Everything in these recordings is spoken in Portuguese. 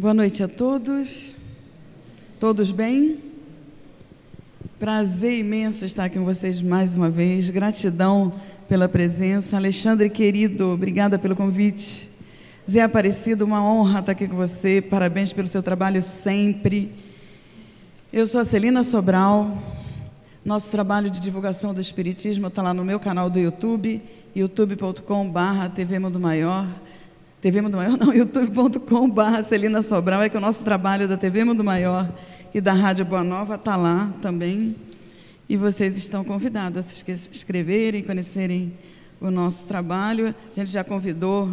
Boa noite a todos. Todos bem? Prazer imenso estar aqui com vocês mais uma vez. Gratidão pela presença. Alexandre, querido, obrigada pelo convite. Zé Aparecido, uma honra estar aqui com você. Parabéns pelo seu trabalho sempre. Eu sou a Celina Sobral. Nosso trabalho de divulgação do Espiritismo está lá no meu canal do YouTube, youtube.com.br TV Mundo Maior. TV Mundo Maior, não, youtube.com.br Celina Sobral, é que o nosso trabalho da TV Mundo Maior e da Rádio Boa Nova está lá também. E vocês estão convidados a se inscreverem, conhecerem o nosso trabalho. A gente já convidou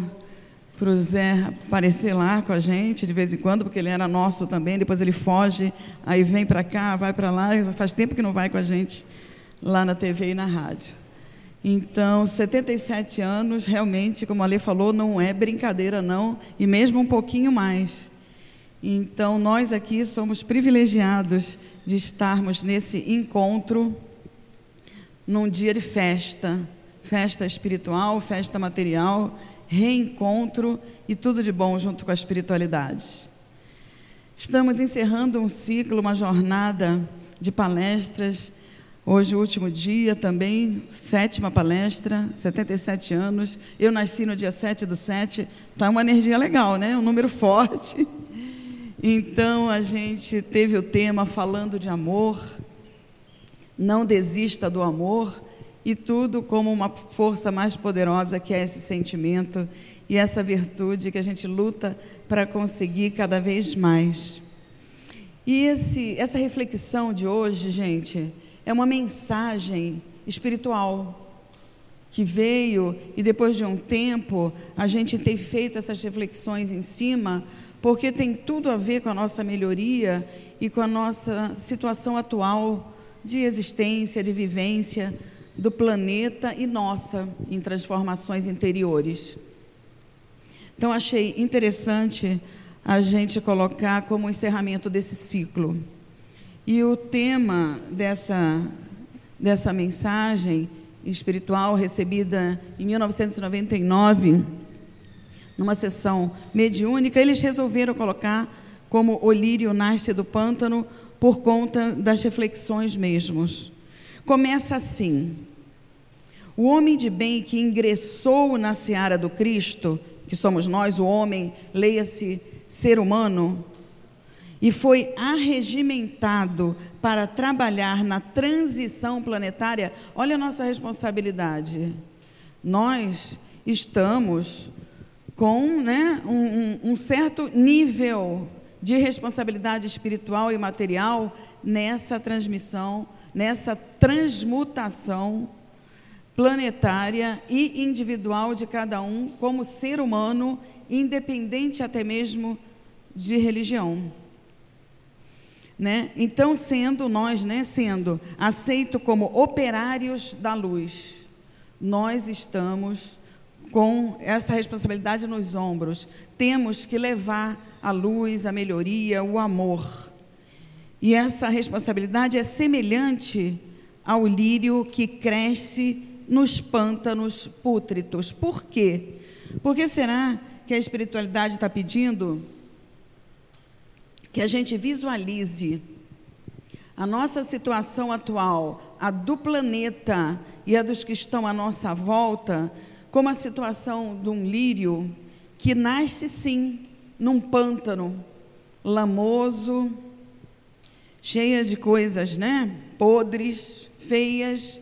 para o Zé aparecer lá com a gente de vez em quando, porque ele era nosso também. Depois ele foge, aí vem para cá, vai para lá. Faz tempo que não vai com a gente lá na TV e na rádio. Então, 77 anos, realmente, como a Lê falou, não é brincadeira, não, e mesmo um pouquinho mais. Então, nós aqui somos privilegiados de estarmos nesse encontro num dia de festa, festa espiritual, festa material, reencontro e tudo de bom junto com a espiritualidade. Estamos encerrando um ciclo, uma jornada de palestras Hoje, o último dia também, sétima palestra, 77 anos. Eu nasci no dia 7 do 7, está uma energia legal, né? Um número forte. Então, a gente teve o tema falando de amor, não desista do amor, e tudo como uma força mais poderosa que é esse sentimento e essa virtude que a gente luta para conseguir cada vez mais. E esse, essa reflexão de hoje, gente é uma mensagem espiritual que veio e depois de um tempo a gente tem feito essas reflexões em cima, porque tem tudo a ver com a nossa melhoria e com a nossa situação atual de existência, de vivência do planeta e nossa em transformações interiores. Então achei interessante a gente colocar como encerramento desse ciclo. E o tema dessa, dessa mensagem espiritual recebida em 1999, numa sessão mediúnica, eles resolveram colocar como o lírio nasce do pântano por conta das reflexões mesmos. Começa assim: O homem de bem que ingressou na seara do Cristo, que somos nós, o homem, leia-se ser humano, e foi arregimentado para trabalhar na transição planetária, olha a nossa responsabilidade. Nós estamos com né, um, um certo nível de responsabilidade espiritual e material nessa transmissão, nessa transmutação planetária e individual de cada um, como ser humano, independente até mesmo de religião. Né? Então, sendo nós, né, sendo aceito como operários da luz, nós estamos com essa responsabilidade nos ombros. Temos que levar a luz, a melhoria, o amor. E essa responsabilidade é semelhante ao lírio que cresce nos pântanos pútritos. Por quê? Porque será que a espiritualidade está pedindo que a gente visualize a nossa situação atual, a do planeta e a dos que estão à nossa volta, como a situação de um lírio que nasce sim num pântano lamoso, cheia de coisas, né? Podres, feias.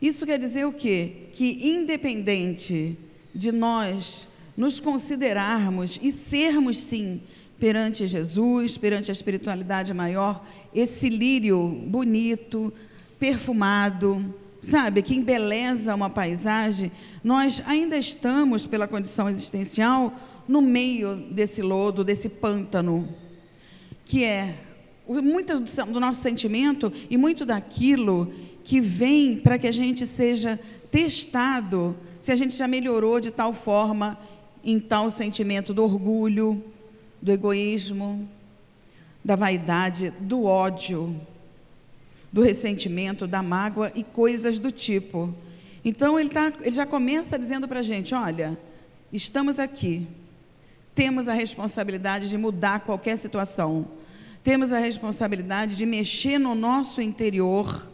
Isso quer dizer o quê? Que independente de nós nos considerarmos e sermos sim perante Jesus, perante a espiritualidade maior, esse lírio bonito, perfumado, sabe, que embeleza uma paisagem, nós ainda estamos, pela condição existencial, no meio desse lodo, desse pântano, que é muito do nosso sentimento e muito daquilo que vem para que a gente seja testado se a gente já melhorou de tal forma em tal sentimento do orgulho, do egoísmo, da vaidade, do ódio, do ressentimento, da mágoa e coisas do tipo. Então ele, tá, ele já começa dizendo para a gente: olha, estamos aqui, temos a responsabilidade de mudar qualquer situação. Temos a responsabilidade de mexer no nosso interior,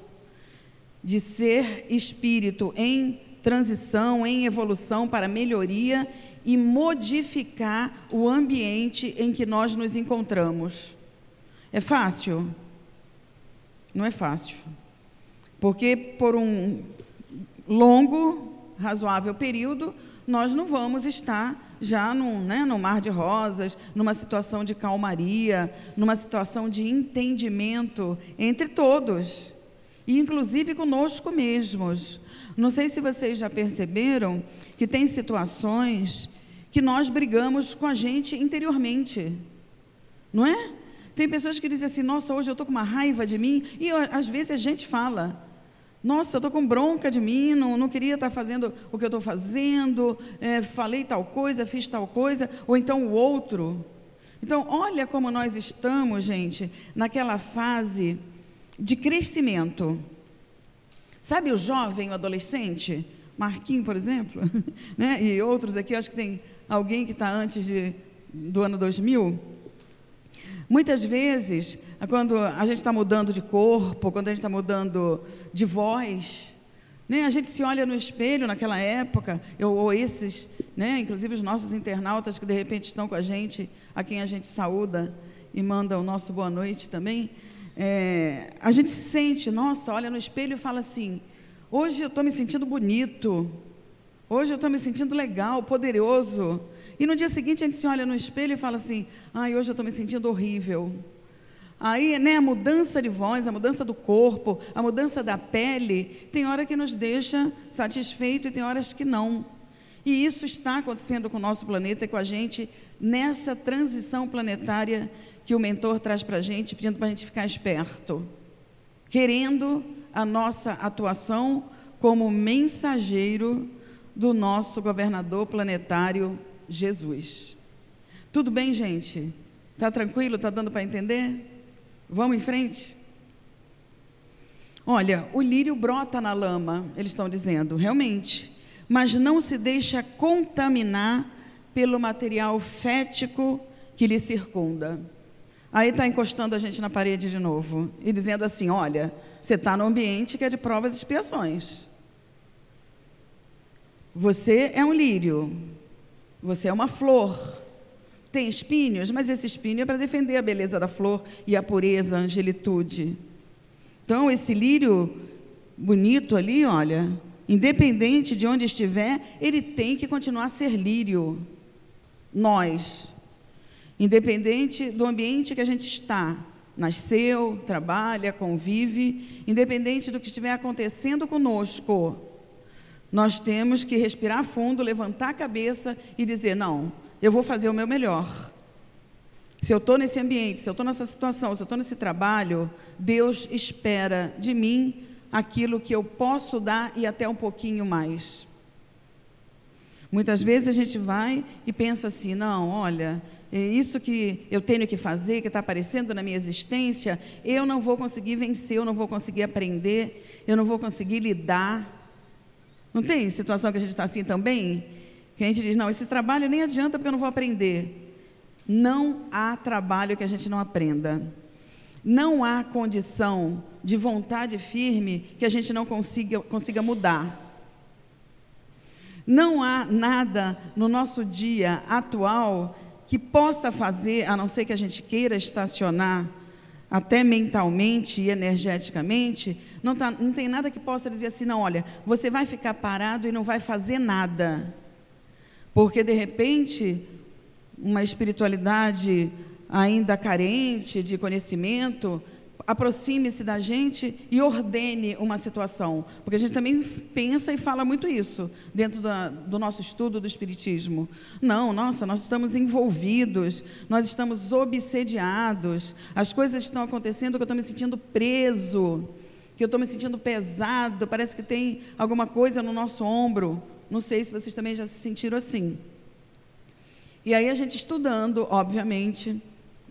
de ser espírito em transição, em evolução para melhoria e modificar o ambiente em que nós nos encontramos. É fácil? Não é fácil. Porque por um longo, razoável período, nós não vamos estar já num, né, mar de rosas, numa situação de calmaria, numa situação de entendimento entre todos, e inclusive conosco mesmos. Não sei se vocês já perceberam que tem situações que nós brigamos com a gente interiormente, não é? Tem pessoas que dizem assim: Nossa, hoje eu estou com uma raiva de mim, e às vezes a gente fala. Nossa, eu estou com bronca de mim, não, não queria estar fazendo o que eu estou fazendo, é, falei tal coisa, fiz tal coisa, ou então o outro. Então, olha como nós estamos, gente, naquela fase de crescimento. Sabe o jovem, o adolescente? Marquinho, por exemplo, né? e outros aqui, acho que tem alguém que está antes de, do ano 2000. Muitas vezes, quando a gente está mudando de corpo, quando a gente está mudando de voz, né, a gente se olha no espelho naquela época, eu, ou esses, né, inclusive os nossos internautas que de repente estão com a gente, a quem a gente saúda e manda o nosso boa noite também, é, a gente se sente, nossa, olha no espelho e fala assim: hoje eu estou me sentindo bonito, hoje eu estou me sentindo legal, poderoso. E no dia seguinte a gente se olha no espelho e fala assim: ai, hoje eu estou me sentindo horrível. Aí, né, a mudança de voz, a mudança do corpo, a mudança da pele, tem hora que nos deixa satisfeito e tem horas que não. E isso está acontecendo com o nosso planeta e com a gente nessa transição planetária que o mentor traz para a gente, pedindo para a gente ficar esperto, querendo a nossa atuação como mensageiro do nosso governador planetário Jesus. Tudo bem, gente? Tá tranquilo? Tá dando para entender? Vamos em frente? Olha, o lírio brota na lama, eles estão dizendo, realmente, mas não se deixa contaminar pelo material fético que lhe circunda. Aí está encostando a gente na parede de novo e dizendo assim: olha, você está no ambiente que é de provas e expiações. Você é um lírio, você é uma flor. Tem espinhos, mas esse espinho é para defender a beleza da flor e a pureza, a angelitude. Então, esse lírio bonito ali, olha, independente de onde estiver, ele tem que continuar a ser lírio. Nós, independente do ambiente que a gente está, nasceu, trabalha, convive, independente do que estiver acontecendo conosco, nós temos que respirar fundo, levantar a cabeça e dizer: não, eu vou fazer o meu melhor. Se eu estou nesse ambiente, se eu estou nessa situação, se eu estou nesse trabalho, Deus espera de mim aquilo que eu posso dar e até um pouquinho mais. Muitas vezes a gente vai e pensa assim: não, olha, isso que eu tenho que fazer, que está aparecendo na minha existência, eu não vou conseguir vencer, eu não vou conseguir aprender, eu não vou conseguir lidar. Não tem situação que a gente está assim também? Que a gente diz, não, esse trabalho nem adianta porque eu não vou aprender. Não há trabalho que a gente não aprenda. Não há condição de vontade firme que a gente não consiga, consiga mudar. Não há nada no nosso dia atual que possa fazer, a não ser que a gente queira estacionar até mentalmente e energeticamente, não, tá, não tem nada que possa dizer assim, não, olha, você vai ficar parado e não vai fazer nada. Porque, de repente, uma espiritualidade ainda carente de conhecimento aproxime-se da gente e ordene uma situação. Porque a gente também pensa e fala muito isso dentro da, do nosso estudo do Espiritismo. Não, nossa, nós estamos envolvidos, nós estamos obsediados, as coisas estão acontecendo que eu estou me sentindo preso, que eu estou me sentindo pesado, parece que tem alguma coisa no nosso ombro. Não sei se vocês também já se sentiram assim. E aí a gente estudando, obviamente,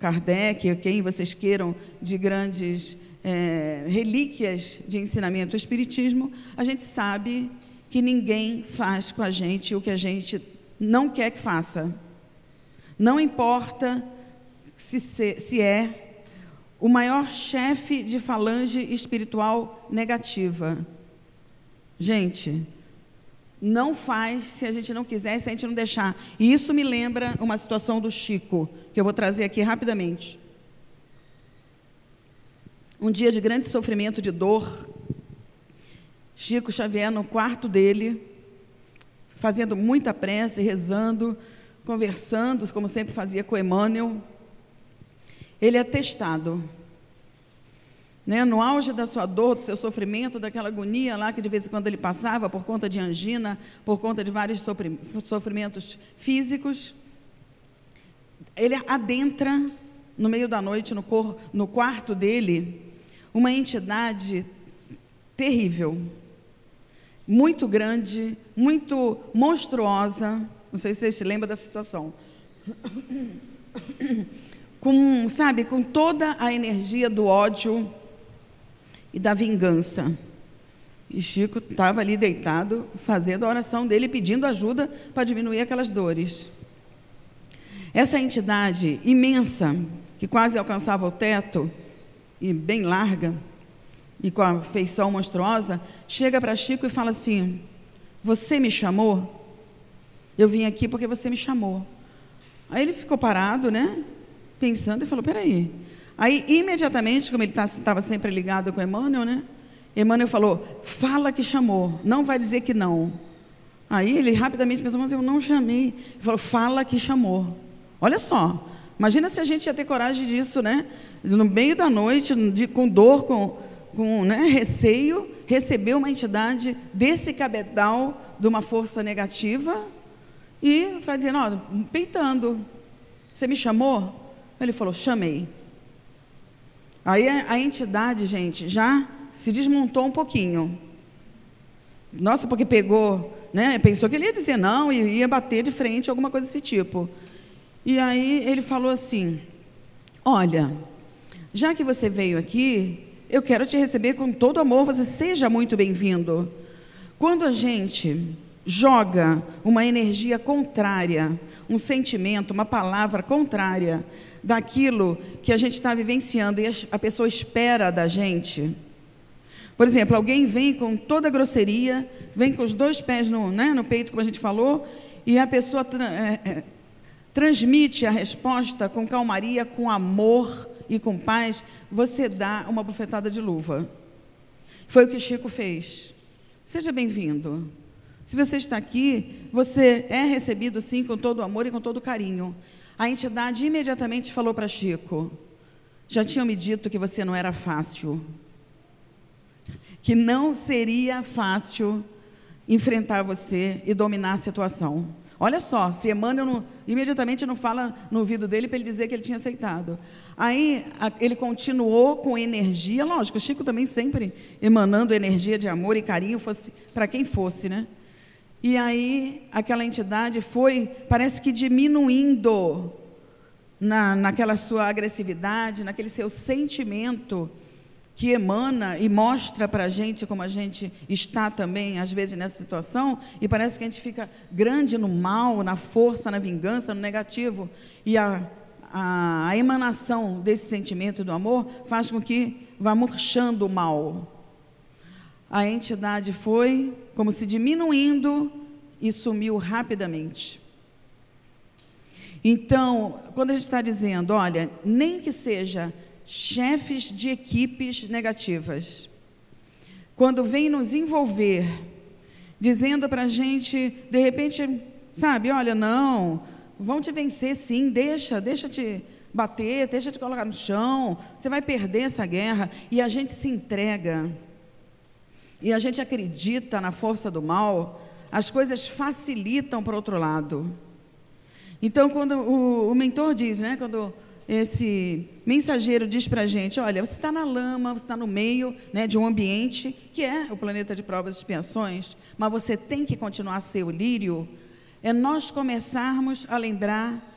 Kardec, quem vocês queiram, de grandes é, relíquias de ensinamento do Espiritismo, a gente sabe que ninguém faz com a gente o que a gente não quer que faça. Não importa se, se é o maior chefe de falange espiritual negativa. Gente, não faz se a gente não quiser, se a gente não deixar. E isso me lembra uma situação do Chico, que eu vou trazer aqui rapidamente. Um dia de grande sofrimento, de dor. Chico Xavier no quarto dele, fazendo muita prece, rezando, conversando, como sempre fazia com Emmanuel. Ele é testado né, no auge da sua dor, do seu sofrimento, daquela agonia lá que de vez em quando ele passava por conta de angina, por conta de vários sofrimentos físicos, ele adentra no meio da noite no, cor, no quarto dele uma entidade terrível, muito grande, muito monstruosa. Não sei se vocês se lembram da situação. Com, sabe, com toda a energia do ódio, e da vingança. E Chico estava ali deitado, fazendo a oração dele, pedindo ajuda para diminuir aquelas dores. Essa entidade imensa, que quase alcançava o teto, e bem larga, e com a feição monstruosa, chega para Chico e fala assim: Você me chamou? Eu vim aqui porque você me chamou. Aí ele ficou parado, né? Pensando e falou: Peraí, Aí, imediatamente, como ele estava tá, sempre ligado com Emmanuel, né? Emmanuel falou: fala que chamou, não vai dizer que não. Aí ele rapidamente pensou: mas eu não chamei. Ele falou: fala que chamou. Olha só, imagina se a gente ia ter coragem disso, né? No meio da noite, com dor, com, com né, receio, receber uma entidade desse cabedal de uma força negativa e vai dizendo: ó, peitando. Você me chamou? Ele falou: chamei. Aí a, a entidade, gente, já se desmontou um pouquinho. Nossa, porque pegou, né? Pensou que ele ia dizer não e ia bater de frente, alguma coisa desse tipo. E aí ele falou assim: Olha, já que você veio aqui, eu quero te receber com todo amor, você seja muito bem-vindo. Quando a gente joga uma energia contrária, um sentimento, uma palavra contrária daquilo que a gente está vivenciando e a pessoa espera da gente. Por exemplo, alguém vem com toda a grosseria, vem com os dois pés no, né, no peito, como a gente falou, e a pessoa tra é, é, transmite a resposta com calmaria, com amor e com paz, você dá uma bufetada de luva. Foi o que Chico fez. Seja bem-vindo. Se você está aqui, você é recebido sim com todo o amor e com todo o carinho. A entidade imediatamente falou para Chico: Já tinham me dito que você não era fácil. Que não seria fácil enfrentar você e dominar a situação. Olha só, se Emmanuel não, imediatamente não fala no ouvido dele para ele dizer que ele tinha aceitado. Aí a, ele continuou com energia, lógico, Chico também sempre emanando energia de amor e carinho, fosse para quem fosse, né? E aí aquela entidade foi, parece que diminuindo na, naquela sua agressividade, naquele seu sentimento que emana e mostra para a gente como a gente está também, às vezes, nessa situação, e parece que a gente fica grande no mal, na força, na vingança, no negativo. E a, a, a emanação desse sentimento do amor faz com que vá murchando o mal a entidade foi como se diminuindo e sumiu rapidamente. Então, quando a gente está dizendo, olha, nem que seja chefes de equipes negativas, quando vem nos envolver, dizendo para a gente, de repente, sabe, olha, não, vão te vencer sim, deixa, deixa te bater, deixa te colocar no chão, você vai perder essa guerra, e a gente se entrega e a gente acredita na força do mal, as coisas facilitam para outro lado. Então, quando o, o mentor diz, né, quando esse mensageiro diz para a gente: olha, você está na lama, você está no meio né, de um ambiente que é o planeta de provas e expiações, mas você tem que continuar a ser o lírio. É nós começarmos a lembrar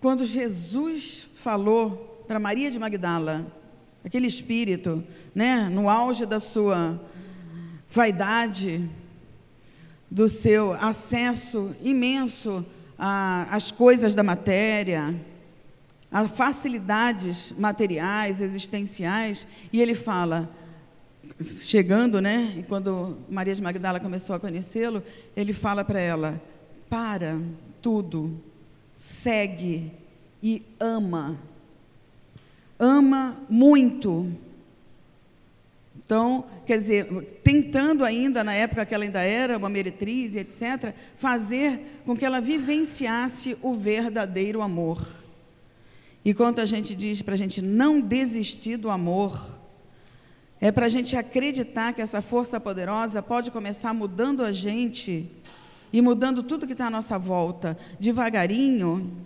quando Jesus falou para Maria de Magdala, aquele espírito, né, no auge da sua vaidade, do seu acesso imenso as coisas da matéria, a facilidades materiais, existenciais, e ele fala, chegando, né? E quando Maria de Magdala começou a conhecê-lo, ele fala para ela: para tudo, segue e ama. Ama muito. Então, quer dizer, tentando ainda, na época que ela ainda era uma meretriz, etc., fazer com que ela vivenciasse o verdadeiro amor. E quando a gente diz para a gente não desistir do amor, é para a gente acreditar que essa força poderosa pode começar mudando a gente e mudando tudo que está à nossa volta, devagarinho.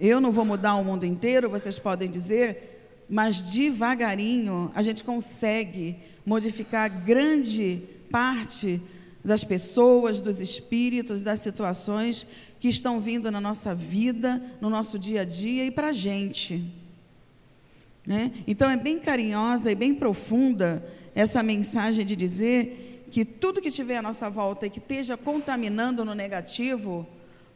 Eu não vou mudar o mundo inteiro, vocês podem dizer, mas devagarinho a gente consegue modificar grande parte das pessoas, dos espíritos, das situações que estão vindo na nossa vida, no nosso dia a dia e para a gente. Né? Então é bem carinhosa e bem profunda essa mensagem de dizer que tudo que tiver à nossa volta e que esteja contaminando no negativo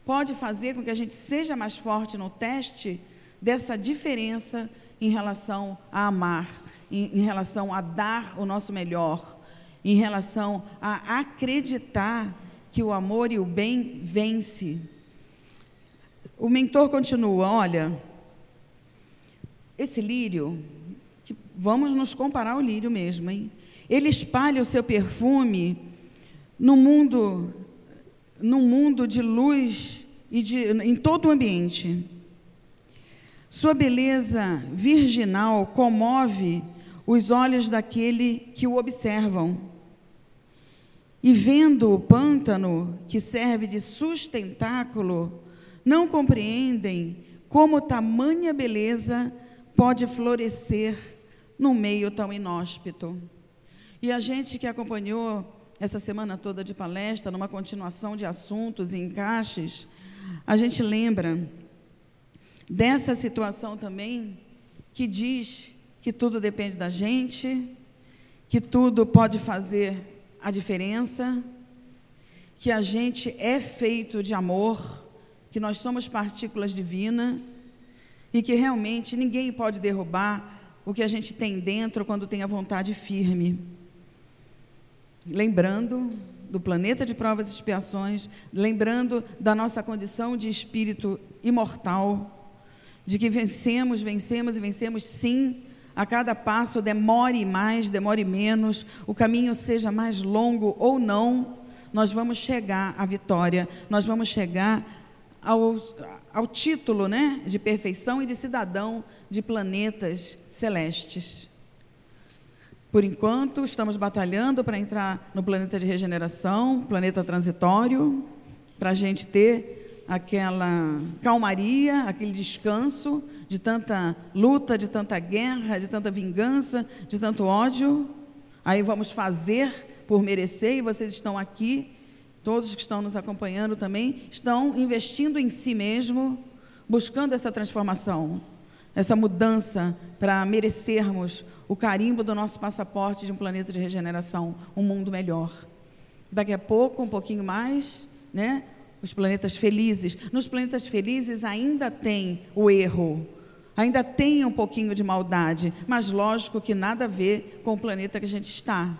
pode fazer com que a gente seja mais forte no teste dessa diferença em relação a amar, em, em relação a dar o nosso melhor, em relação a acreditar que o amor e o bem vence. O mentor continua, olha, esse lírio, vamos nos comparar ao lírio mesmo, hein? Ele espalha o seu perfume no mundo, no mundo de luz e de, em todo o ambiente. Sua beleza virginal comove os olhos daquele que o observam. E vendo o pântano que serve de sustentáculo, não compreendem como tamanha beleza pode florescer num meio tão inóspito. E a gente que acompanhou essa semana toda de palestra, numa continuação de assuntos e encaixes, a gente lembra dessa situação também que diz que tudo depende da gente, que tudo pode fazer a diferença, que a gente é feito de amor, que nós somos partículas divinas e que realmente ninguém pode derrubar o que a gente tem dentro quando tem a vontade firme. Lembrando do planeta de provas e expiações, lembrando da nossa condição de espírito imortal, de que vencemos, vencemos e vencemos sim, a cada passo demore mais, demore menos, o caminho seja mais longo ou não, nós vamos chegar à vitória, nós vamos chegar aos, ao título né, de perfeição e de cidadão de planetas celestes. Por enquanto, estamos batalhando para entrar no planeta de regeneração, planeta transitório, para a gente ter aquela calmaria, aquele descanso de tanta luta, de tanta guerra, de tanta vingança, de tanto ódio. Aí vamos fazer por merecer, e vocês estão aqui todos que estão nos acompanhando também, estão investindo em si mesmo, buscando essa transformação, essa mudança para merecermos o carimbo do nosso passaporte de um planeta de regeneração, um mundo melhor. Daqui a pouco, um pouquinho mais, né? Os planetas felizes. Nos planetas felizes ainda tem o erro, ainda tem um pouquinho de maldade, mas lógico que nada a ver com o planeta que a gente está.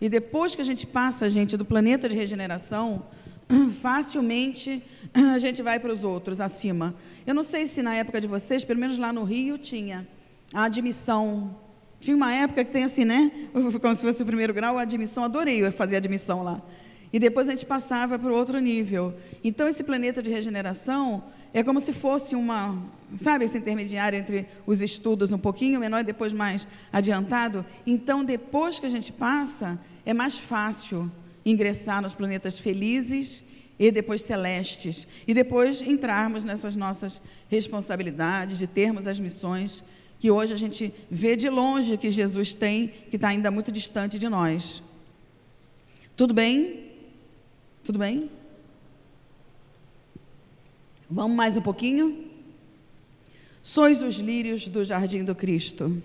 E depois que a gente passa, gente, do planeta de regeneração, facilmente a gente vai para os outros acima. Eu não sei se na época de vocês, pelo menos lá no Rio, tinha a admissão. Tinha uma época que tem assim, né? Como se fosse o primeiro grau, a admissão. Adorei fazer admissão lá. E depois a gente passava para o outro nível. Então, esse planeta de regeneração é como se fosse uma, sabe, esse intermediário entre os estudos um pouquinho menor e depois mais adiantado. Então, depois que a gente passa, é mais fácil ingressar nos planetas felizes e depois celestes. E depois entrarmos nessas nossas responsabilidades de termos as missões que hoje a gente vê de longe que Jesus tem, que está ainda muito distante de nós. Tudo bem? Tudo bem? Vamos mais um pouquinho? Sois os lírios do jardim do Cristo.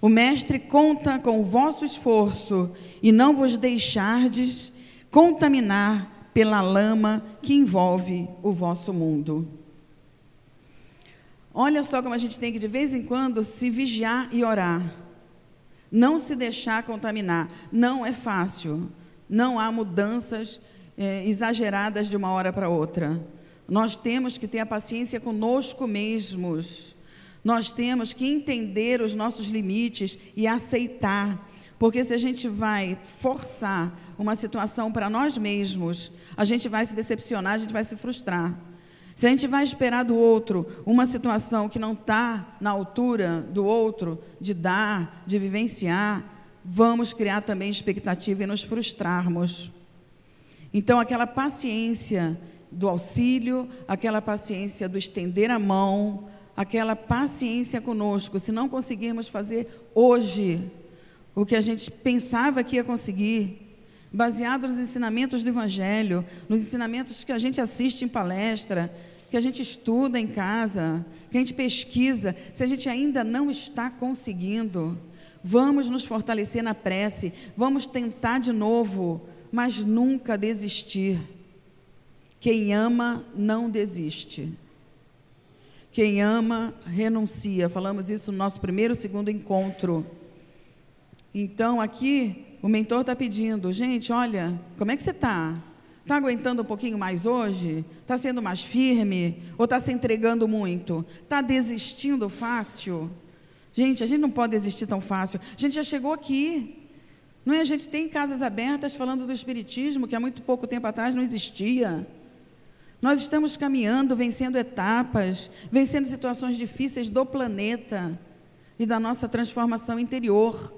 O Mestre conta com o vosso esforço e não vos deixardes contaminar pela lama que envolve o vosso mundo. Olha só como a gente tem que, de vez em quando, se vigiar e orar. Não se deixar contaminar. Não é fácil. Não há mudanças é, exageradas de uma hora para outra. Nós temos que ter a paciência conosco mesmos. Nós temos que entender os nossos limites e aceitar. Porque se a gente vai forçar uma situação para nós mesmos, a gente vai se decepcionar, a gente vai se frustrar. Se a gente vai esperar do outro uma situação que não está na altura do outro, de dar, de vivenciar, vamos criar também expectativa e nos frustrarmos. Então, aquela paciência do auxílio, aquela paciência do estender a mão, aquela paciência conosco, se não conseguirmos fazer hoje o que a gente pensava que ia conseguir, baseado nos ensinamentos do Evangelho, nos ensinamentos que a gente assiste em palestra, que a gente estuda em casa, que a gente pesquisa, se a gente ainda não está conseguindo, vamos nos fortalecer na prece, vamos tentar de novo, mas nunca desistir. Quem ama não desiste. Quem ama renuncia. Falamos isso no nosso primeiro, segundo encontro. Então, aqui, o mentor está pedindo, gente, olha, como é que você está? Está aguentando um pouquinho mais hoje? Está sendo mais firme? Ou está se entregando muito? Está desistindo fácil? Gente, a gente não pode desistir tão fácil. A gente já chegou aqui. Não é? A gente tem casas abertas falando do Espiritismo, que há muito pouco tempo atrás não existia. Nós estamos caminhando, vencendo etapas, vencendo situações difíceis do planeta e da nossa transformação interior.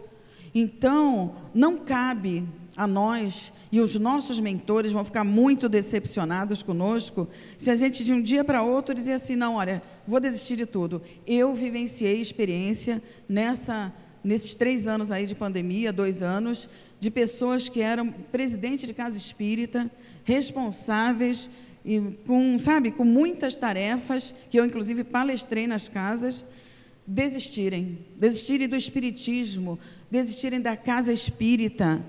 Então, não cabe a nós e os nossos mentores vão ficar muito decepcionados conosco se a gente de um dia para outro dizer assim, não, olha, vou desistir de tudo. Eu vivenciei experiência nessa nesses três anos aí de pandemia, dois anos, de pessoas que eram presidente de casa espírita, responsáveis e com, sabe, com muitas tarefas que eu inclusive palestrei nas casas, desistirem, desistirem do espiritismo, desistirem da casa espírita,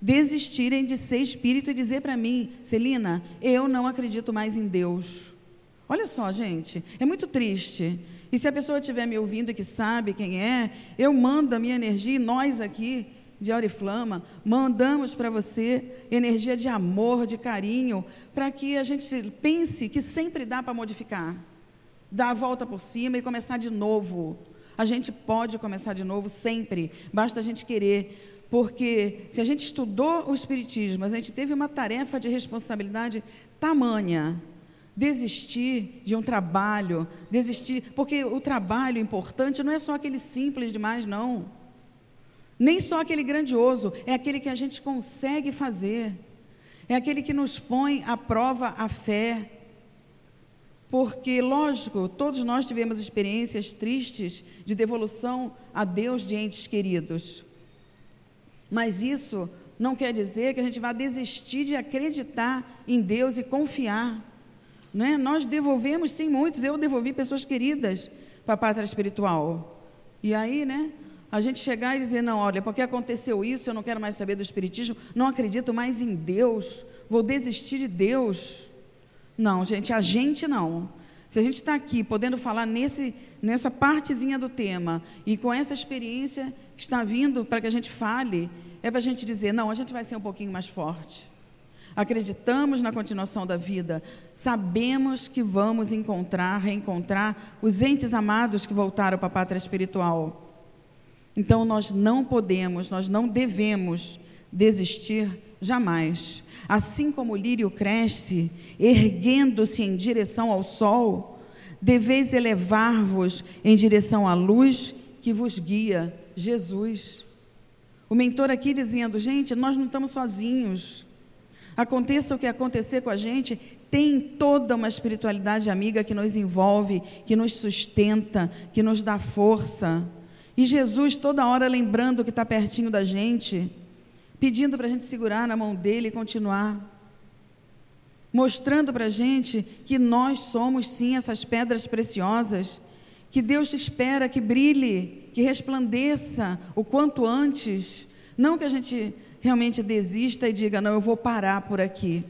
desistirem de ser espírito e dizer para mim, Celina, eu não acredito mais em Deus. Olha só, gente, é muito triste. E se a pessoa estiver me ouvindo e que sabe quem é, eu mando a minha energia, e nós aqui de Auriflama, mandamos para você energia de amor, de carinho, para que a gente pense que sempre dá para modificar, dar a volta por cima e começar de novo. A gente pode começar de novo sempre, basta a gente querer. Porque se a gente estudou o Espiritismo, a gente teve uma tarefa de responsabilidade tamanha, desistir de um trabalho, desistir, porque o trabalho importante não é só aquele simples demais, não. Nem só aquele grandioso, é aquele que a gente consegue fazer. É aquele que nos põe à prova a fé, porque, lógico, todos nós tivemos experiências tristes de devolução a Deus de entes queridos. Mas isso não quer dizer que a gente vá desistir de acreditar em Deus e confiar. Não é? Nós devolvemos, sim, muitos. Eu devolvi pessoas queridas para a pátria espiritual. E aí, né? A gente chegar e dizer, não, olha, porque aconteceu isso, eu não quero mais saber do Espiritismo, não acredito mais em Deus, vou desistir de Deus. Não, gente, a gente não. Se a gente está aqui podendo falar nesse, nessa partezinha do tema e com essa experiência que está vindo para que a gente fale, é para a gente dizer: não, a gente vai ser um pouquinho mais forte. Acreditamos na continuação da vida, sabemos que vamos encontrar, reencontrar os entes amados que voltaram para a pátria espiritual. Então nós não podemos, nós não devemos desistir jamais. Assim como o lírio cresce, erguendo-se em direção ao sol, deveis elevar-vos em direção à luz que vos guia, Jesus. O mentor aqui dizendo, gente, nós não estamos sozinhos. Aconteça o que acontecer com a gente, tem toda uma espiritualidade amiga que nos envolve, que nos sustenta, que nos dá força. E Jesus toda hora lembrando que está pertinho da gente pedindo para a gente segurar na mão dele e continuar. Mostrando para a gente que nós somos sim essas pedras preciosas, que Deus espera que brilhe, que resplandeça o quanto antes. Não que a gente realmente desista e diga, não, eu vou parar por aqui.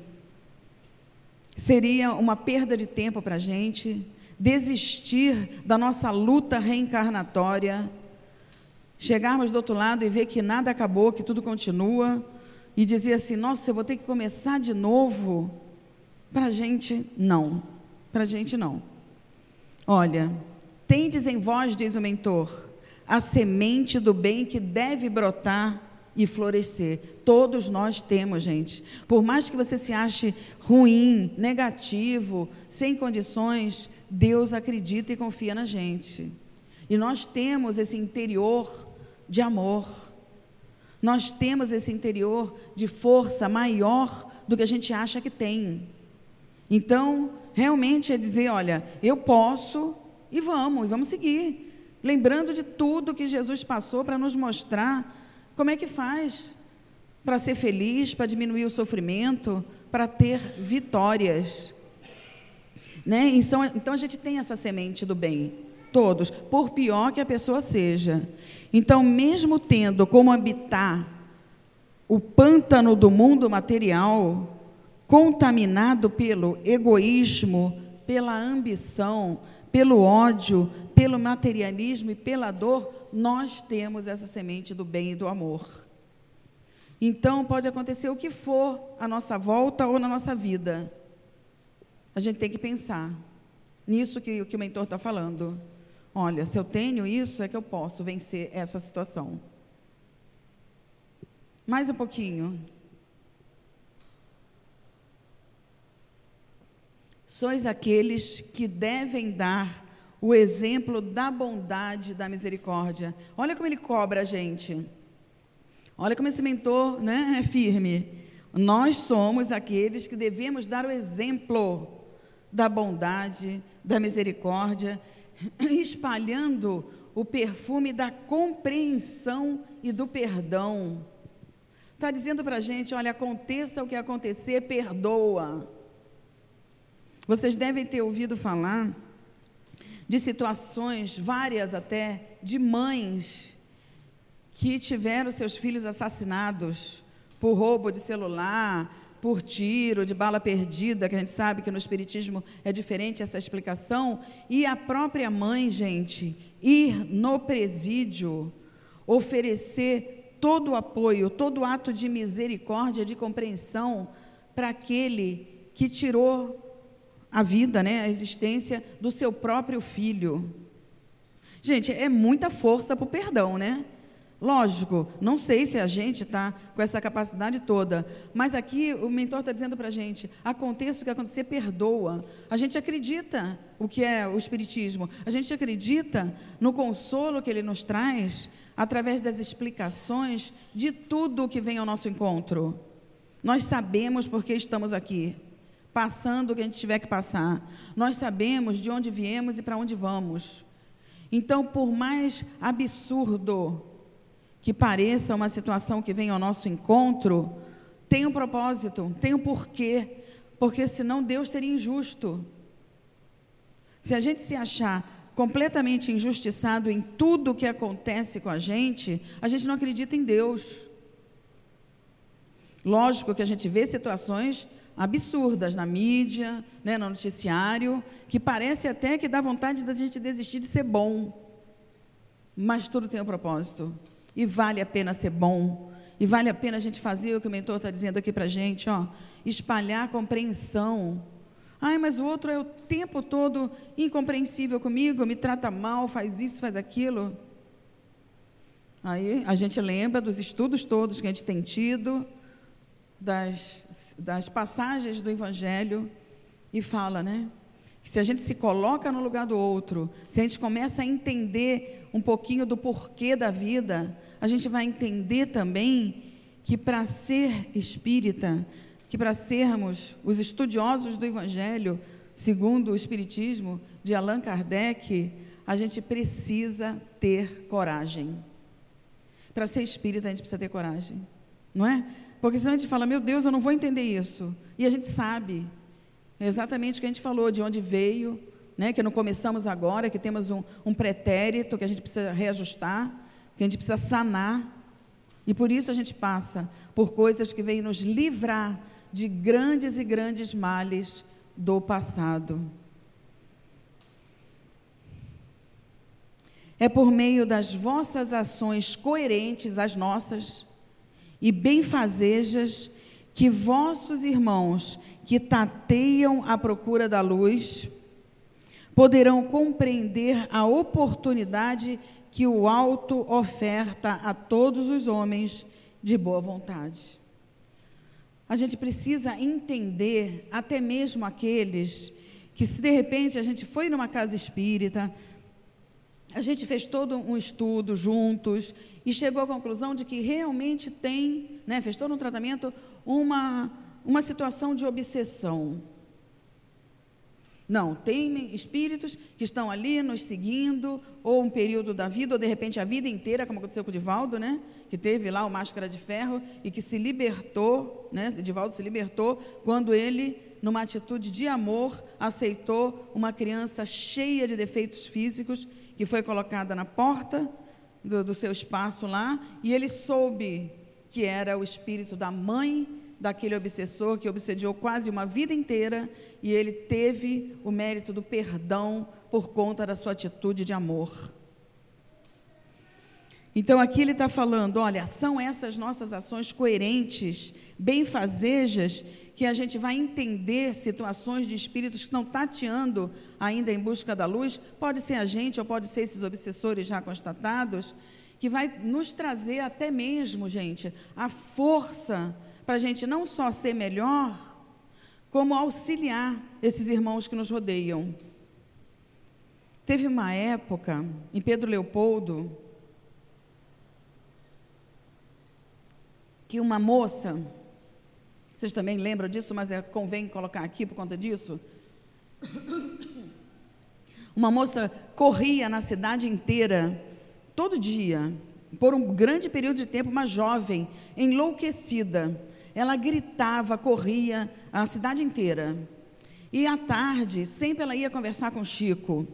seria uma perda de tempo para a gente, desistir da nossa luta reencarnatória, chegarmos do outro lado e ver que nada acabou, que tudo continua, e dizer assim: nossa, eu vou ter que começar de novo. Para a gente, não. Para a gente, não. Olha, tendes em vós, diz o mentor, a semente do bem que deve brotar e florescer. Todos nós temos, gente. Por mais que você se ache ruim, negativo, sem condições, Deus acredita e confia na gente. E nós temos esse interior de amor. Nós temos esse interior de força maior do que a gente acha que tem. Então, realmente é dizer, olha, eu posso e vamos, e vamos seguir. Lembrando de tudo que Jesus passou para nos mostrar como é que faz para ser feliz, para diminuir o sofrimento, para ter vitórias. Né? Então, então a gente tem essa semente do bem, todos, por pior que a pessoa seja. Então, mesmo tendo como habitar o pântano do mundo material, contaminado pelo egoísmo, pela ambição, pelo ódio, pelo materialismo e pela dor, nós temos essa semente do bem e do amor. Então, pode acontecer o que for à nossa volta ou na nossa vida. A gente tem que pensar nisso que, que o mentor está falando. Olha, se eu tenho isso, é que eu posso vencer essa situação. Mais um pouquinho. Sois aqueles que devem dar o exemplo da bondade, da misericórdia. Olha como ele cobra a gente. Olha como esse mentor né, é firme. Nós somos aqueles que devemos dar o exemplo da bondade, da misericórdia, espalhando o perfume da compreensão e do perdão. Está dizendo para a gente: olha, aconteça o que acontecer, perdoa. Vocês devem ter ouvido falar de situações, várias até, de mães que tiveram seus filhos assassinados por roubo de celular, por tiro, de bala perdida, que a gente sabe que no Espiritismo é diferente essa explicação, e a própria mãe, gente, ir no presídio, oferecer todo o apoio, todo ato de misericórdia, de compreensão para aquele que tirou a vida, né, a existência do seu próprio filho. Gente, é muita força para o perdão, né? Lógico, não sei se a gente está com essa capacidade toda, mas aqui o mentor está dizendo para a gente: aconteça o que acontecer, perdoa. A gente acredita o que é o Espiritismo, a gente acredita no consolo que ele nos traz através das explicações de tudo o que vem ao nosso encontro. Nós sabemos porque estamos aqui passando o que a gente tiver que passar. Nós sabemos de onde viemos e para onde vamos. Então, por mais absurdo que pareça uma situação que vem ao nosso encontro, tem um propósito, tem um porquê, porque senão Deus seria injusto. Se a gente se achar completamente injustiçado em tudo o que acontece com a gente, a gente não acredita em Deus. Lógico que a gente vê situações absurdas na mídia, né, no noticiário, que parece até que dá vontade da gente desistir de ser bom. Mas tudo tem um propósito. E vale a pena ser bom. E vale a pena a gente fazer o que o mentor está dizendo aqui para a gente, ó, espalhar compreensão. Ai, mas o outro é o tempo todo incompreensível comigo, me trata mal, faz isso, faz aquilo. Aí a gente lembra dos estudos todos que a gente tem tido, das, das passagens do Evangelho e fala, né? Se a gente se coloca no lugar do outro, se a gente começa a entender um pouquinho do porquê da vida, a gente vai entender também que para ser espírita, que para sermos os estudiosos do Evangelho, segundo o Espiritismo de Allan Kardec, a gente precisa ter coragem. Para ser espírita, a gente precisa ter coragem, não é? Porque senão a gente fala, meu Deus, eu não vou entender isso. E a gente sabe exatamente o que a gente falou, de onde veio, né? que não começamos agora, que temos um, um pretérito que a gente precisa reajustar, que a gente precisa sanar. E por isso a gente passa por coisas que vêm nos livrar de grandes e grandes males do passado. É por meio das vossas ações coerentes às nossas e benfazejas que vossos irmãos que tateiam à procura da luz poderão compreender a oportunidade que o alto oferta a todos os homens de boa vontade. A gente precisa entender, até mesmo aqueles que, se de repente a gente foi numa casa espírita, a gente fez todo um estudo juntos e chegou à conclusão de que realmente tem, né, fez todo um tratamento, uma, uma situação de obsessão. Não, tem espíritos que estão ali nos seguindo, ou um período da vida, ou de repente a vida inteira, como aconteceu com o Divaldo, né? Que teve lá o Máscara de Ferro e que se libertou, né? Divaldo se libertou quando ele, numa atitude de amor, aceitou uma criança cheia de defeitos físicos que foi colocada na porta do, do seu espaço lá, e ele soube que era o espírito da mãe daquele obsessor que obsediou quase uma vida inteira e ele teve o mérito do perdão por conta da sua atitude de amor. Então aqui ele está falando: olha, são essas nossas ações coerentes, benfazejas, que a gente vai entender situações de espíritos que estão tateando ainda em busca da luz. Pode ser a gente ou pode ser esses obsessores já constatados, que vai nos trazer até mesmo, gente, a força para a gente não só ser melhor, como auxiliar esses irmãos que nos rodeiam. Teve uma época em Pedro Leopoldo que uma moça, vocês também lembram disso, mas é, convém colocar aqui por conta disso. Uma moça corria na cidade inteira, todo dia, por um grande período de tempo, uma jovem, enlouquecida, ela gritava, corria a cidade inteira. E à tarde, sempre ela ia conversar com Chico.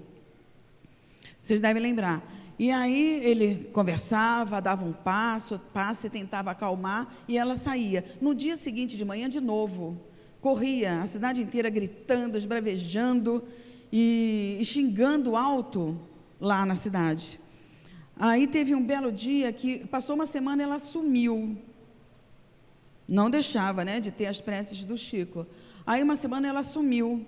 Vocês devem lembrar. E aí ele conversava, dava um passo, passo e tentava acalmar, e ela saía. No dia seguinte de manhã, de novo, corria a cidade inteira gritando, esbravejando e, e xingando alto lá na cidade. Aí teve um belo dia que passou uma semana ela sumiu. Não deixava, né, de ter as preces do Chico. Aí uma semana ela sumiu.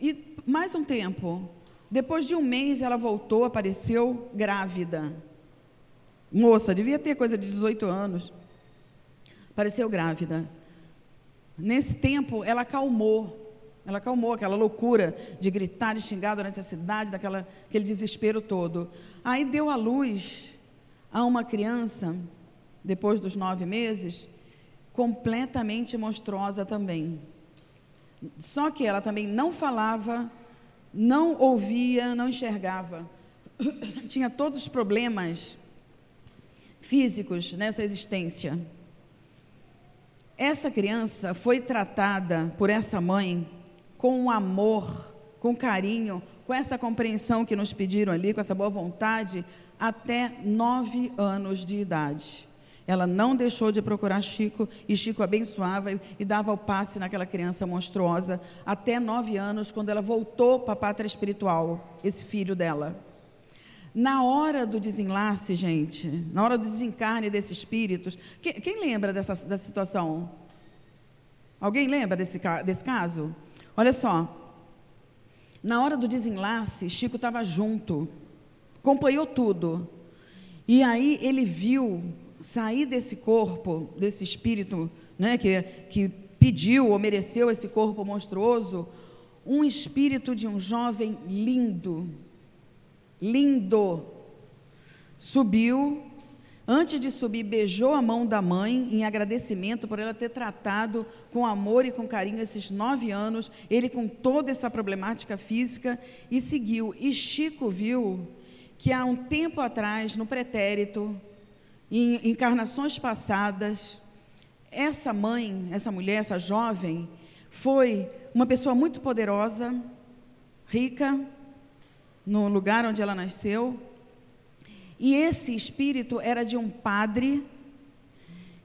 E mais um tempo. Depois de um mês ela voltou, apareceu grávida. Moça, devia ter coisa de 18 anos. Apareceu grávida. Nesse tempo ela acalmou. Ela acalmou aquela loucura de gritar e xingar durante a cidade, daquela, aquele desespero todo. Aí deu à luz a uma criança, depois dos nove meses, completamente monstruosa também. Só que ela também não falava, não ouvia, não enxergava. Tinha todos os problemas físicos nessa existência. Essa criança foi tratada por essa mãe com amor, com carinho, com essa compreensão que nos pediram ali, com essa boa vontade, até nove anos de idade. Ela não deixou de procurar Chico e Chico abençoava e dava o passe naquela criança monstruosa até nove anos, quando ela voltou para a pátria espiritual, esse filho dela. Na hora do desenlace, gente, na hora do desencarne desses espíritos, quem, quem lembra dessa, dessa situação? Alguém lembra desse, desse caso? Olha só, na hora do desenlace, Chico estava junto, acompanhou tudo. E aí ele viu sair desse corpo, desse espírito né, que, que pediu ou mereceu esse corpo monstruoso, um espírito de um jovem lindo, lindo, subiu, antes de subir, beijou a mão da mãe em agradecimento por ela ter tratado com amor e com carinho esses nove anos, ele com toda essa problemática física, e seguiu. E Chico viu que há um tempo atrás, no pretérito, em encarnações passadas, essa mãe, essa mulher, essa jovem, foi uma pessoa muito poderosa, rica, no lugar onde ela nasceu. E esse espírito era de um padre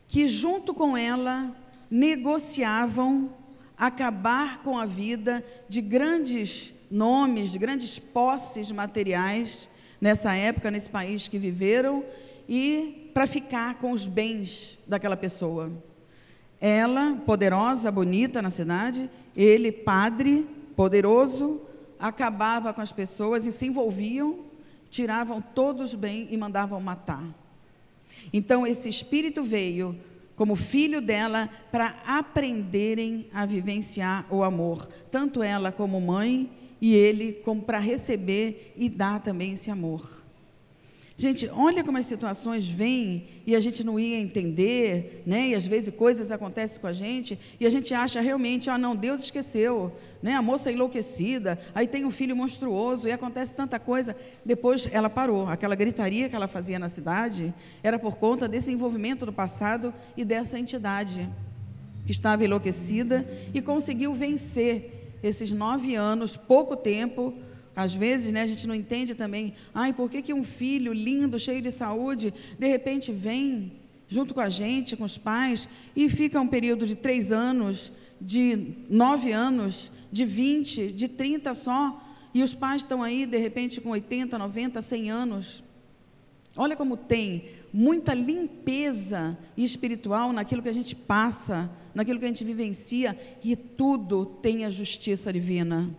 que, junto com ela, negociavam acabar com a vida de grandes nomes, de grandes posses materiais nessa época, nesse país que viveram, e para ficar com os bens daquela pessoa. Ela, poderosa, bonita na cidade, ele, padre, poderoso, acabava com as pessoas e se envolviam, tiravam todos os bens e mandavam matar. Então, esse espírito veio como filho dela para aprenderem a vivenciar o amor, tanto ela como mãe e ele como para receber e dar também esse amor. Gente, olha como as situações vêm e a gente não ia entender, né? E às vezes coisas acontecem com a gente e a gente acha realmente, ah, não, Deus esqueceu, né? A moça enlouquecida, aí tem um filho monstruoso e acontece tanta coisa. Depois ela parou. Aquela gritaria que ela fazia na cidade era por conta desse envolvimento do passado e dessa entidade que estava enlouquecida e conseguiu vencer esses nove anos, pouco tempo, às vezes, né, a gente não entende também, ai, por que, que um filho lindo, cheio de saúde, de repente vem junto com a gente, com os pais, e fica um período de três anos, de nove anos, de vinte, de trinta só, e os pais estão aí, de repente, com 80, 90, 100 anos. Olha como tem muita limpeza espiritual naquilo que a gente passa, naquilo que a gente vivencia, e tudo tem a justiça divina.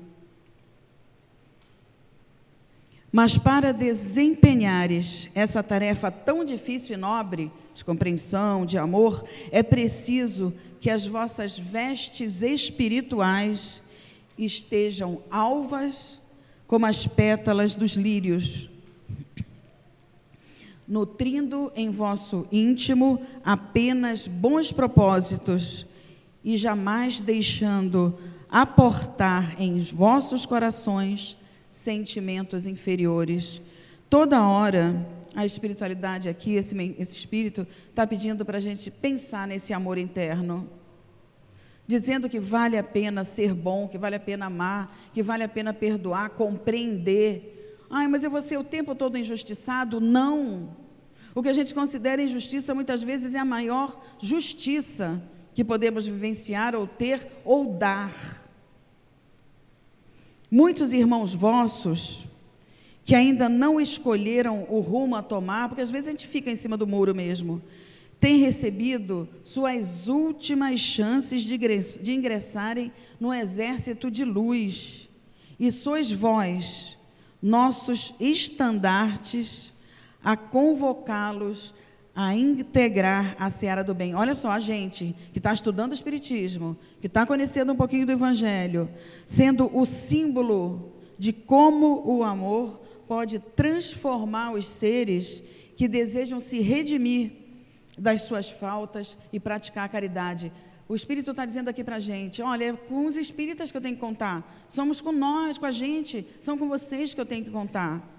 Mas para desempenhares essa tarefa tão difícil e nobre, de compreensão, de amor, é preciso que as vossas vestes espirituais estejam alvas como as pétalas dos lírios, nutrindo em vosso íntimo apenas bons propósitos e jamais deixando aportar em vossos corações sentimentos inferiores. Toda hora, a espiritualidade aqui, esse, esse espírito, está pedindo para a gente pensar nesse amor interno. Dizendo que vale a pena ser bom, que vale a pena amar, que vale a pena perdoar, compreender. Ai, mas eu vou ser o tempo todo injustiçado? Não. O que a gente considera injustiça muitas vezes é a maior justiça que podemos vivenciar ou ter ou dar. Muitos irmãos vossos que ainda não escolheram o rumo a tomar, porque às vezes a gente fica em cima do muro mesmo, têm recebido suas últimas chances de ingressarem no exército de luz. E sois vós, nossos estandartes, a convocá-los a integrar a seara do bem. Olha só, a gente que está estudando o Espiritismo, que está conhecendo um pouquinho do Evangelho, sendo o símbolo de como o amor pode transformar os seres que desejam se redimir das suas faltas e praticar a caridade. O Espírito está dizendo aqui para a gente: olha, é com os espíritas que eu tenho que contar, somos com nós, com a gente, são com vocês que eu tenho que contar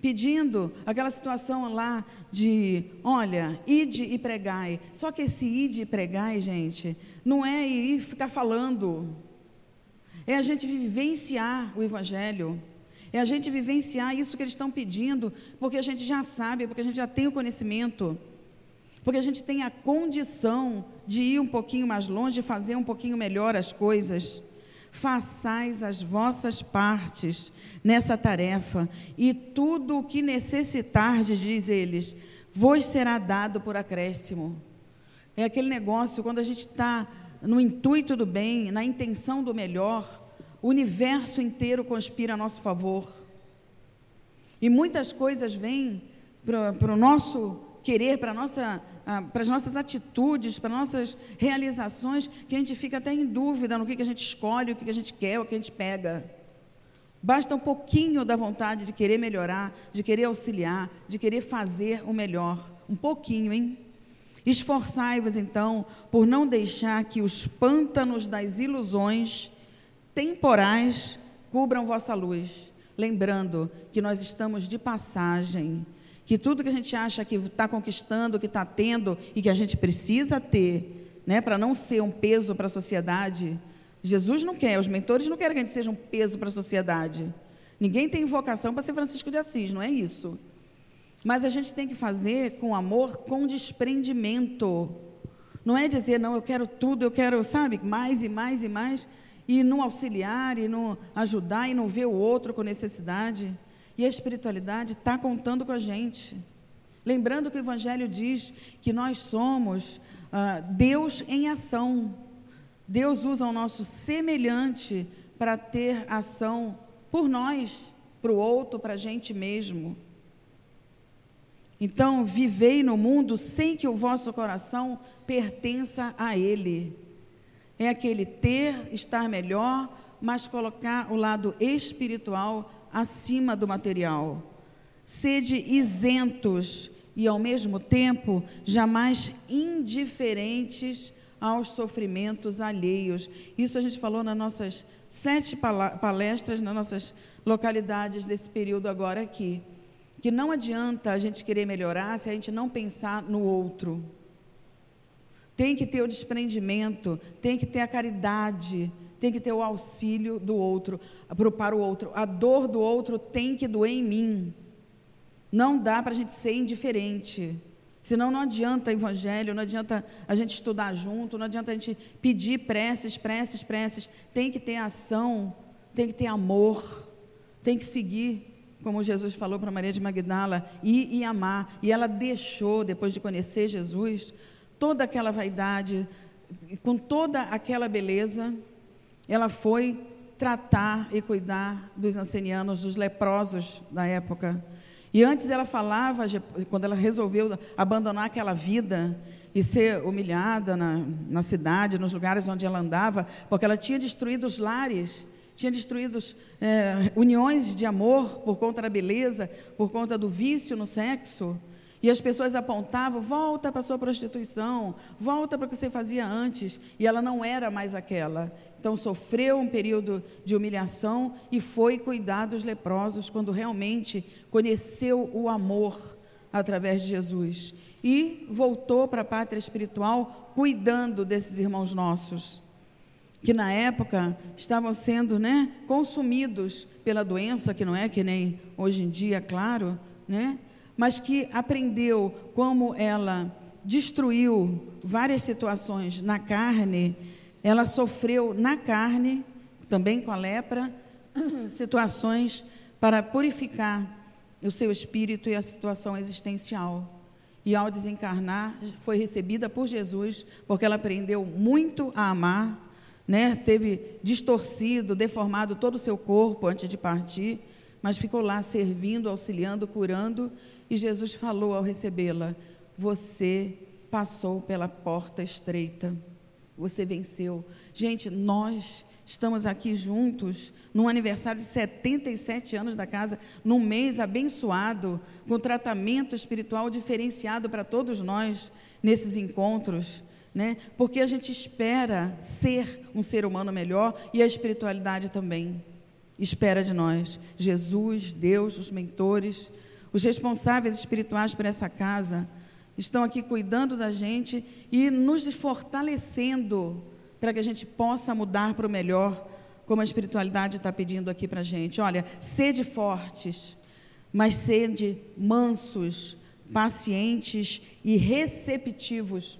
pedindo aquela situação lá de, olha, ide e pregai. Só que esse ide e pregai, gente, não é ir ficar falando. É a gente vivenciar o evangelho. É a gente vivenciar isso que eles estão pedindo, porque a gente já sabe, porque a gente já tem o conhecimento. Porque a gente tem a condição de ir um pouquinho mais longe, fazer um pouquinho melhor as coisas façais as vossas partes nessa tarefa, e tudo o que necessitardes, diz eles, vos será dado por acréscimo. É aquele negócio, quando a gente está no intuito do bem, na intenção do melhor, o universo inteiro conspira a nosso favor. E muitas coisas vêm para o nosso querer, para nossa ah, para as nossas atitudes, para nossas realizações, que a gente fica até em dúvida no que, que a gente escolhe, o que, que a gente quer, o que a gente pega. Basta um pouquinho da vontade de querer melhorar, de querer auxiliar, de querer fazer o melhor. Um pouquinho, hein? Esforçai-vos, então, por não deixar que os pântanos das ilusões temporais cubram vossa luz, lembrando que nós estamos de passagem que tudo que a gente acha que está conquistando, que está tendo e que a gente precisa ter, né, para não ser um peso para a sociedade, Jesus não quer, os mentores não querem que a gente seja um peso para a sociedade. Ninguém tem vocação para ser Francisco de Assis, não é isso. Mas a gente tem que fazer com amor, com desprendimento. Não é dizer, não, eu quero tudo, eu quero, sabe, mais e mais e mais, e não auxiliar, e não ajudar, e não ver o outro com necessidade. E a espiritualidade está contando com a gente. Lembrando que o Evangelho diz que nós somos ah, Deus em ação. Deus usa o nosso semelhante para ter ação por nós, para o outro, para a gente mesmo. Então, vivei no mundo sem que o vosso coração pertença a Ele. É aquele ter, estar melhor, mas colocar o lado espiritual acima do material. Sede isentos e, ao mesmo tempo, jamais indiferentes aos sofrimentos alheios. Isso a gente falou nas nossas sete palestras, nas nossas localidades desse período agora aqui. Que não adianta a gente querer melhorar se a gente não pensar no outro. Tem que ter o desprendimento, tem que ter a caridade, tem que ter o auxílio do outro, para o outro. A dor do outro tem que doer em mim. Não dá para a gente ser indiferente. Senão não adianta evangelho, não adianta a gente estudar junto, não adianta a gente pedir preces, preces, preces. Tem que ter ação, tem que ter amor, tem que seguir como Jesus falou para Maria de Magdala, ir e amar. E ela deixou, depois de conhecer Jesus, toda aquela vaidade, com toda aquela beleza, ela foi tratar e cuidar dos ancenianos, dos leprosos da época. E antes ela falava, quando ela resolveu abandonar aquela vida e ser humilhada na, na cidade, nos lugares onde ela andava, porque ela tinha destruído os lares tinha destruído é, uniões de amor por conta da beleza, por conta do vício no sexo. E as pessoas apontavam: volta para a sua prostituição, volta para o que você fazia antes. E ela não era mais aquela. Então sofreu um período de humilhação e foi cuidar dos leprosos quando realmente conheceu o amor através de Jesus. E voltou para a pátria espiritual cuidando desses irmãos nossos que na época estavam sendo né, consumidos pela doença, que não é que nem hoje em dia, claro, né, mas que aprendeu como ela destruiu várias situações na carne, ela sofreu na carne, também com a lepra, situações para purificar o seu espírito e a situação existencial. E ao desencarnar, foi recebida por Jesus, porque ela aprendeu muito a amar, né, distorcido, deformado todo o seu corpo antes de partir, mas ficou lá servindo, auxiliando, curando, e Jesus falou ao recebê-la: Você passou pela porta estreita, você venceu. Gente, nós estamos aqui juntos num aniversário de 77 anos da casa, num mês abençoado, com tratamento espiritual diferenciado para todos nós nesses encontros né? Porque a gente espera ser um ser humano melhor e a espiritualidade também espera de nós. Jesus, Deus, os mentores, os responsáveis espirituais por essa casa estão aqui cuidando da gente e nos fortalecendo para que a gente possa mudar para o melhor, como a espiritualidade está pedindo aqui para a gente. Olha, sede fortes, mas sede mansos, pacientes e receptivos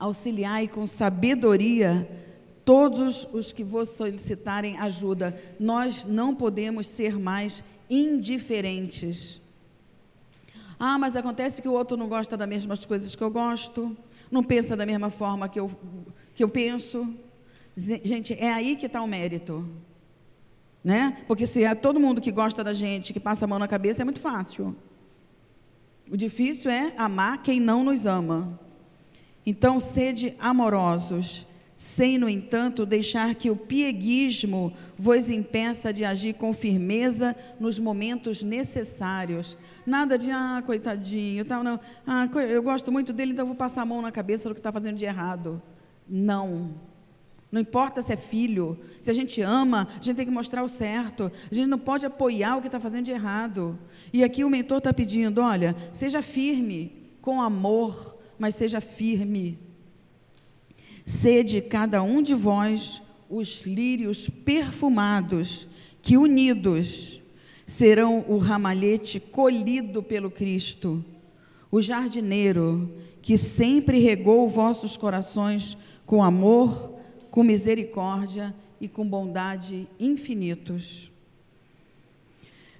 Auxiliai com sabedoria todos os que vos solicitarem ajuda. Nós não podemos ser mais indiferentes. Ah, mas acontece que o outro não gosta das mesmas coisas que eu gosto, não pensa da mesma forma que eu, que eu penso. Gente, é aí que está o mérito. Né? Porque se é todo mundo que gosta da gente, que passa a mão na cabeça, é muito fácil. O difícil é amar quem não nos ama. Então, sede amorosos, sem, no entanto, deixar que o pieguismo vos impeça de agir com firmeza nos momentos necessários. Nada de, ah, coitadinho, tal, não. Ah, eu gosto muito dele, então vou passar a mão na cabeça do que está fazendo de errado. Não. Não importa se é filho, se a gente ama, a gente tem que mostrar o certo. A gente não pode apoiar o que está fazendo de errado. E aqui o mentor está pedindo: olha, seja firme, com amor, mas seja firme. Sede cada um de vós os lírios perfumados, que unidos serão o ramalhete colhido pelo Cristo, o jardineiro que sempre regou vossos corações com amor, com misericórdia e com bondade infinitos.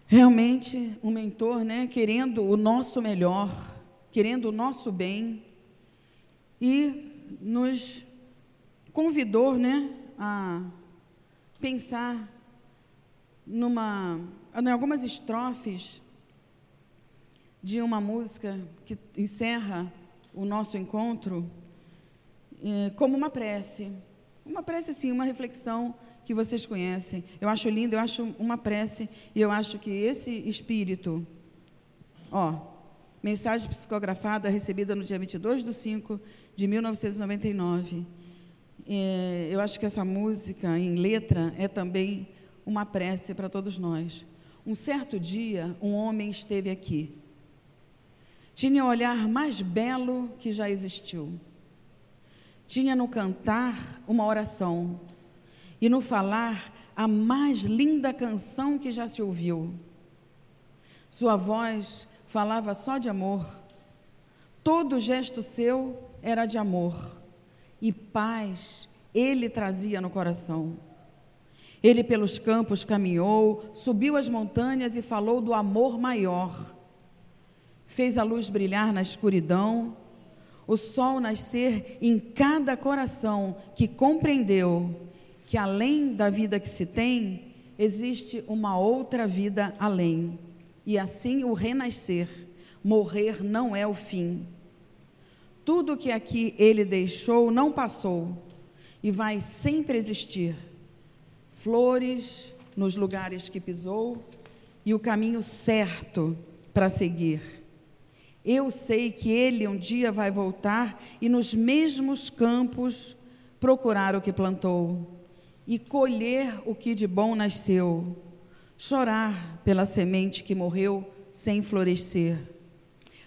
Realmente, um mentor, né, querendo o nosso melhor, querendo o nosso bem e nos convidou, né, a pensar numa, em algumas estrofes de uma música que encerra o nosso encontro é, como uma prece. Uma prece, sim, uma reflexão que vocês conhecem. Eu acho lindo, eu acho uma prece, e eu acho que esse espírito, ó, mensagem psicografada recebida no dia 22 de 5 de 1999. É, eu acho que essa música em letra é também uma prece para todos nós. Um certo dia, um homem esteve aqui. Tinha o olhar mais belo que já existiu. Tinha no cantar uma oração e no falar a mais linda canção que já se ouviu. Sua voz falava só de amor. Todo gesto seu era de amor e paz ele trazia no coração. Ele pelos campos caminhou, subiu as montanhas e falou do amor maior. Fez a luz brilhar na escuridão, o sol nascer em cada coração que compreendeu que além da vida que se tem, existe uma outra vida além. E assim o renascer, morrer não é o fim. Tudo que aqui ele deixou não passou e vai sempre existir flores nos lugares que pisou e o caminho certo para seguir. Eu sei que ele um dia vai voltar e nos mesmos campos procurar o que plantou e colher o que de bom nasceu, chorar pela semente que morreu sem florescer.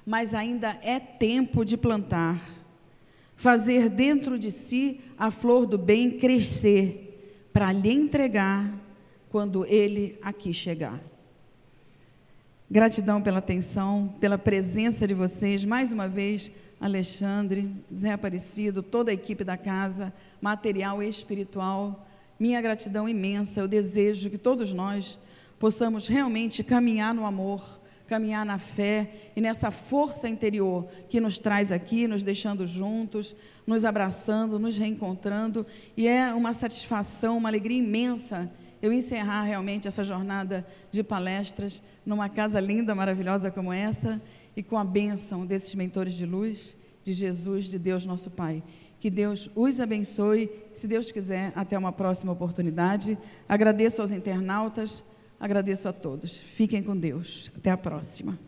Mas ainda é tempo de plantar, fazer dentro de si a flor do bem crescer para lhe entregar quando ele aqui chegar. Gratidão pela atenção, pela presença de vocês, mais uma vez, Alexandre, Zé Aparecido, toda a equipe da casa, material e espiritual. Minha gratidão imensa. Eu desejo que todos nós possamos realmente caminhar no amor, caminhar na fé e nessa força interior que nos traz aqui, nos deixando juntos, nos abraçando, nos reencontrando. E é uma satisfação, uma alegria imensa eu encerrar realmente essa jornada de palestras numa casa linda, maravilhosa como essa e com a bênção desses mentores de luz, de Jesus, de Deus nosso Pai. Que Deus os abençoe. Se Deus quiser, até uma próxima oportunidade. Agradeço aos internautas. Agradeço a todos. Fiquem com Deus. Até a próxima.